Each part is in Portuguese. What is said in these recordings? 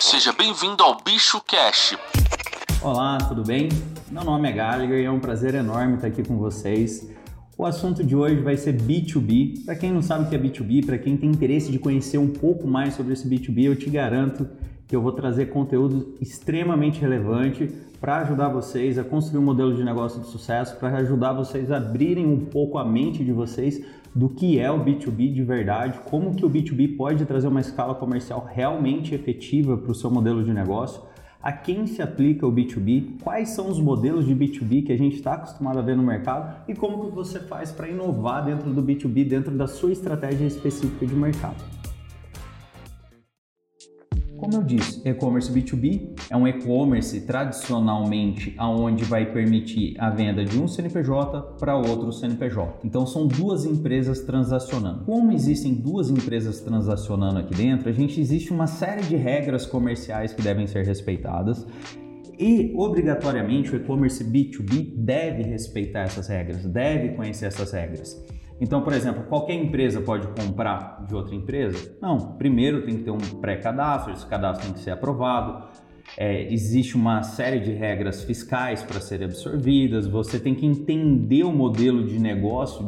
Seja bem-vindo ao Bicho Cash. Olá, tudo bem? Meu nome é Gallagher e é um prazer enorme estar aqui com vocês. O assunto de hoje vai ser B2B. Para quem não sabe o que é B2B, para quem tem interesse de conhecer um pouco mais sobre esse B2B, eu te garanto que eu vou trazer conteúdo extremamente relevante para ajudar vocês a construir um modelo de negócio de sucesso, para ajudar vocês a abrirem um pouco a mente de vocês do que é o B2B de verdade, como que o B2B pode trazer uma escala comercial realmente efetiva para o seu modelo de negócio, a quem se aplica o B2B, quais são os modelos de B2B que a gente está acostumado a ver no mercado e como que você faz para inovar dentro do B2B, dentro da sua estratégia específica de mercado. Como eu disse, e-commerce B2B é um e-commerce tradicionalmente aonde vai permitir a venda de um CNPJ para outro CNPJ. Então são duas empresas transacionando. Como existem duas empresas transacionando aqui dentro, a gente existe uma série de regras comerciais que devem ser respeitadas e obrigatoriamente o e-commerce B2B deve respeitar essas regras, deve conhecer essas regras. Então, por exemplo, qualquer empresa pode comprar de outra empresa? Não. Primeiro tem que ter um pré-cadastro, esse cadastro tem que ser aprovado. É, existe uma série de regras fiscais para serem absorvidas. Você tem que entender o modelo de negócio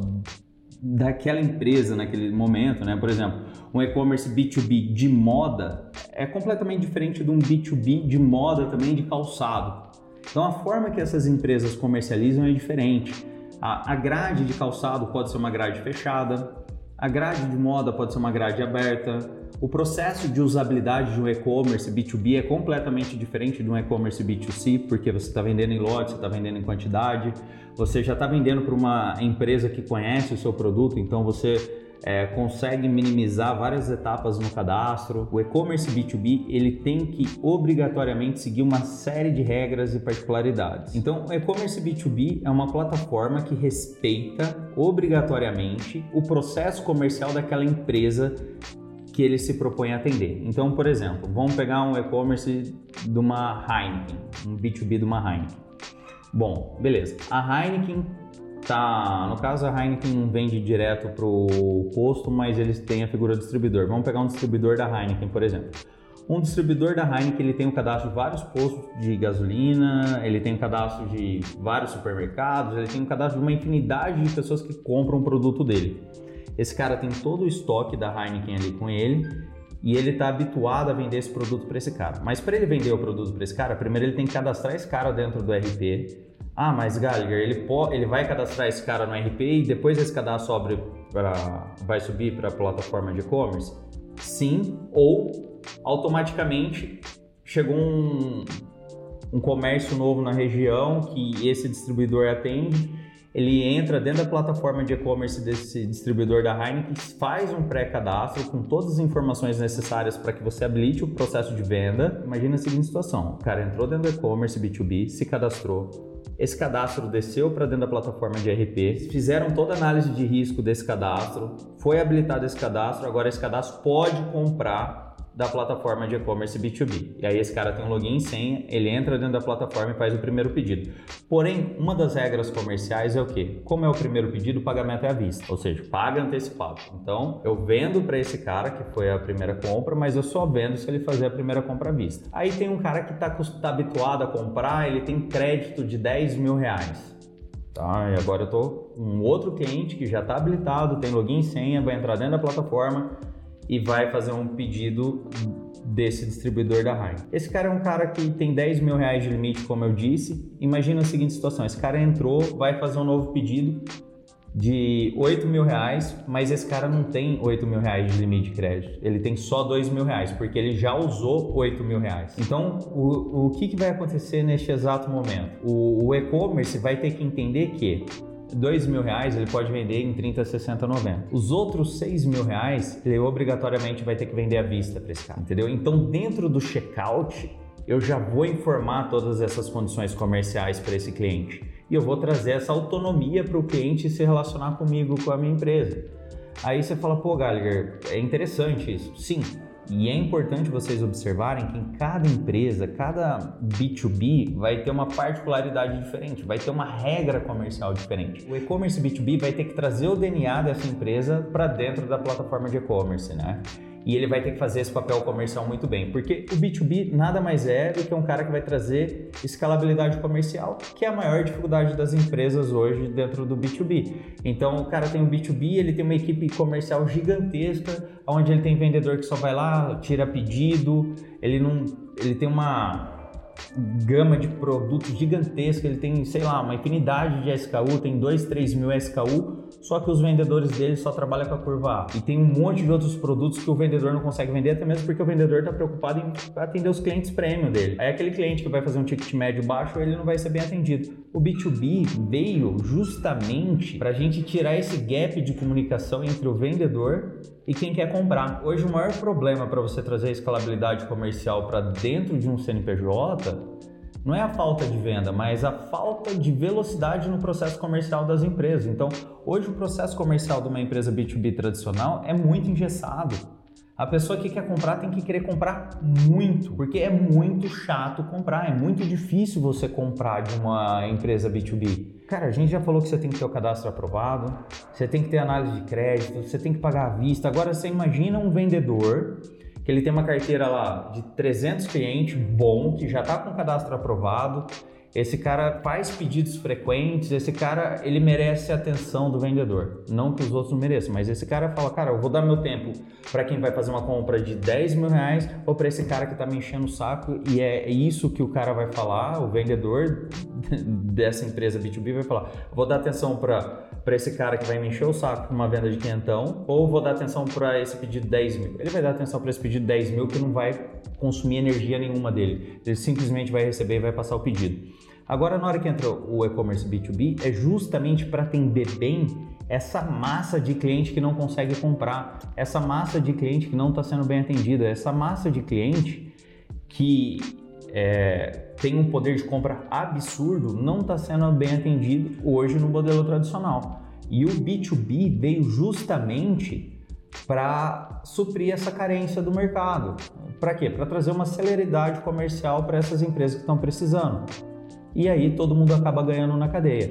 daquela empresa naquele momento, né? Por exemplo, um e-commerce B2B de moda é completamente diferente de um B2B de moda também de calçado. Então a forma que essas empresas comercializam é diferente. A, grade de calçado pode ser uma grade fechada, a grade de moda pode ser uma grade aberta. O processo de usabilidade de um e-commerce B2B é completamente diferente de um e-commerce B2C, porque você está vendendo em lote, você está vendendo em quantidade, você já está vendendo para uma empresa que conhece o seu produto, então você é, consegue minimizar várias etapas no cadastro. O e-commerce B2B ele tem que obrigatoriamente seguir uma série de regras e particularidades. Então, o e-commerce B2B é uma plataforma que respeita obrigatoriamente o processo comercial daquela empresa que ele se propõe a atender. Então, por exemplo, vamos pegar um e-commerce de uma Heineken, um B2B de uma Heineken. Bom, beleza. A Heineken Tá, no caso a Heineken vende direto pro posto, mas eles têm a figura do distribuidor. Vamos pegar um distribuidor da Heineken, por exemplo. Um distribuidor da Heineken ele tem o cadastro de vários postos de gasolina, ele tem o cadastro de vários supermercados, ele tem o cadastro de uma infinidade de pessoas que compram o produto dele. Esse cara tem todo o estoque da Heineken ali com ele e ele está habituado a vender esse produto para esse cara. Mas para ele vender o produto para esse cara, primeiro ele tem que cadastrar esse cara dentro do RP ah, mas Gallagher, ele, pode, ele vai cadastrar esse cara no RP e depois esse cadastro sobre pra, vai subir para a plataforma de e-commerce? Sim, ou automaticamente chegou um, um comércio novo na região que esse distribuidor atende, ele entra dentro da plataforma de e-commerce desse distribuidor da Heineken, faz um pré-cadastro com todas as informações necessárias para que você habilite o processo de venda. Imagina a seguinte situação: o cara entrou dentro do e-commerce B2B, se cadastrou, esse cadastro desceu para dentro da plataforma de RP, fizeram toda a análise de risco desse cadastro, foi habilitado esse cadastro, agora esse cadastro pode comprar da plataforma de e-commerce B2B. E aí esse cara tem um login e senha, ele entra dentro da plataforma e faz o primeiro pedido. Porém, uma das regras comerciais é o quê? Como é o primeiro pedido, o pagamento é à vista, ou seja, paga antecipado. Então, eu vendo para esse cara que foi a primeira compra, mas eu só vendo se ele fazer a primeira compra à vista. Aí tem um cara que está tá habituado a comprar, ele tem crédito de 10 mil reais. Tá, e agora eu tô um outro cliente que já está habilitado, tem login e senha, vai entrar dentro da plataforma, e vai fazer um pedido desse distribuidor da Heineken. Esse cara é um cara que tem 10 mil reais de limite, como eu disse. Imagina a seguinte situação: esse cara entrou, vai fazer um novo pedido de 8 mil reais, mas esse cara não tem 8 mil reais de limite de crédito. Ele tem só 2 mil reais, porque ele já usou 8 mil reais. Então, o, o que, que vai acontecer neste exato momento? O, o e-commerce vai ter que entender que dois mil reais ele pode vender em 30, 60, 90. Os outros seis mil reais ele obrigatoriamente vai ter que vender à vista para esse cara, entendeu? Então dentro do checkout eu já vou informar todas essas condições comerciais para esse cliente e eu vou trazer essa autonomia para o cliente se relacionar comigo, com a minha empresa. Aí você fala, pô, Gallagher, é interessante isso. Sim, e é importante vocês observarem que em cada empresa, cada B2B vai ter uma particularidade diferente, vai ter uma regra comercial diferente. O e-commerce B2B vai ter que trazer o DNA dessa empresa para dentro da plataforma de e-commerce, né? E ele vai ter que fazer esse papel comercial muito bem, porque o B2B nada mais é do que um cara que vai trazer escalabilidade comercial, que é a maior dificuldade das empresas hoje dentro do B2B. Então o cara tem um B2B, ele tem uma equipe comercial gigantesca, onde ele tem vendedor que só vai lá, tira pedido, ele não, ele tem uma gama de produtos gigantesca, ele tem, sei lá, uma infinidade de SKU, tem 2, 3 mil SKU, só que os vendedores dele só trabalham com a curva A. E tem um monte de outros produtos que o vendedor não consegue vender, até mesmo porque o vendedor está preocupado em atender os clientes premium dele. Aí aquele cliente que vai fazer um ticket médio baixo, ele não vai ser bem atendido. O B2B veio justamente para a gente tirar esse gap de comunicação entre o vendedor e quem quer comprar. Hoje, o maior problema para você trazer escalabilidade comercial para dentro de um CNPJ não é a falta de venda, mas a falta de velocidade no processo comercial das empresas. Então, hoje o processo comercial de uma empresa B2B tradicional é muito engessado. A pessoa que quer comprar tem que querer comprar muito, porque é muito chato comprar, é muito difícil você comprar de uma empresa B2B. Cara, a gente já falou que você tem que ter o cadastro aprovado, você tem que ter análise de crédito, você tem que pagar à vista. Agora você imagina um vendedor que ele tem uma carteira lá de 300 clientes, bom, que já está com cadastro aprovado, esse cara faz pedidos frequentes, esse cara ele merece a atenção do vendedor. Não que os outros não mereçam, mas esse cara fala, cara, eu vou dar meu tempo para quem vai fazer uma compra de 10 mil reais ou para esse cara que está me enchendo o saco e é isso que o cara vai falar, o vendedor dessa empresa B2B vai falar, vou dar atenção para esse cara que vai me encher o saco numa venda de quinhentão ou vou dar atenção para esse pedido de 10 mil. Ele vai dar atenção para esse pedido de 10 mil que não vai consumir energia nenhuma dele. Ele simplesmente vai receber e vai passar o pedido. Agora, na hora que entra o e-commerce B2B, é justamente para atender bem essa massa de cliente que não consegue comprar, essa massa de cliente que não está sendo bem atendida, essa massa de cliente que é, tem um poder de compra absurdo, não está sendo bem atendido hoje no modelo tradicional. E o B2B veio justamente para suprir essa carência do mercado. Para quê? Para trazer uma celeridade comercial para essas empresas que estão precisando e aí todo mundo acaba ganhando na cadeia.